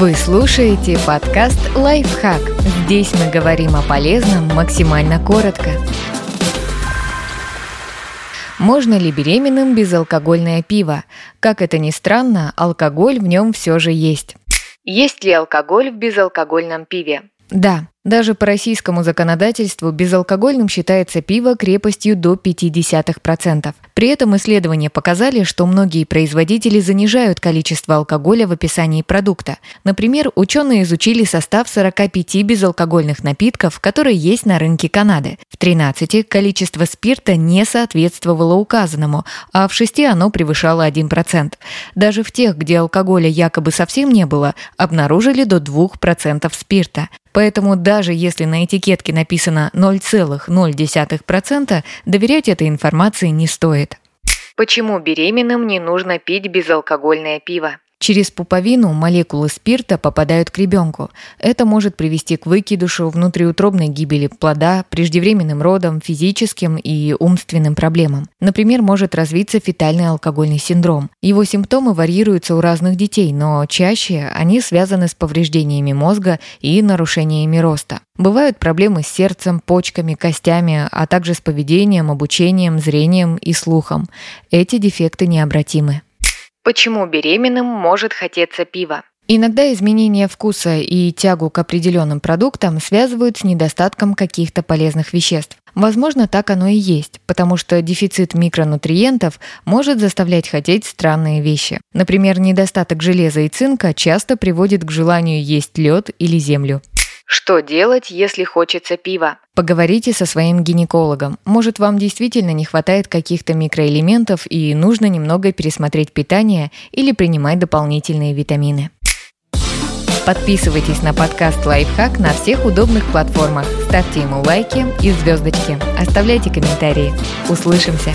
Вы слушаете подкаст «Лайфхак». Здесь мы говорим о полезном максимально коротко. Можно ли беременным безалкогольное пиво? Как это ни странно, алкоголь в нем все же есть. Есть ли алкоголь в безалкогольном пиве? Да, даже по российскому законодательству безалкогольным считается пиво крепостью до 0,5%. При этом исследования показали, что многие производители занижают количество алкоголя в описании продукта. Например, ученые изучили состав 45 безалкогольных напитков, которые есть на рынке Канады. В 13 количество спирта не соответствовало указанному, а в 6 оно превышало 1%. Даже в тех, где алкоголя якобы совсем не было, обнаружили до 2% спирта. Поэтому даже если на этикетке написано 0,0%, доверять этой информации не стоит. Почему беременным не нужно пить безалкогольное пиво? Через пуповину молекулы спирта попадают к ребенку. Это может привести к выкидышу, внутриутробной гибели плода, преждевременным родам, физическим и умственным проблемам. Например, может развиться фетальный алкогольный синдром. Его симптомы варьируются у разных детей, но чаще они связаны с повреждениями мозга и нарушениями роста. Бывают проблемы с сердцем, почками, костями, а также с поведением, обучением, зрением и слухом. Эти дефекты необратимы. Почему беременным может хотеться пиво? Иногда изменение вкуса и тягу к определенным продуктам связывают с недостатком каких-то полезных веществ. Возможно, так оно и есть, потому что дефицит микронутриентов может заставлять хотеть странные вещи. Например, недостаток железа и цинка часто приводит к желанию есть лед или землю. Что делать, если хочется пива? Поговорите со своим гинекологом. Может, вам действительно не хватает каких-то микроэлементов и нужно немного пересмотреть питание или принимать дополнительные витамины. Подписывайтесь на подкаст «Лайфхак» на всех удобных платформах. Ставьте ему лайки и звездочки. Оставляйте комментарии. Услышимся!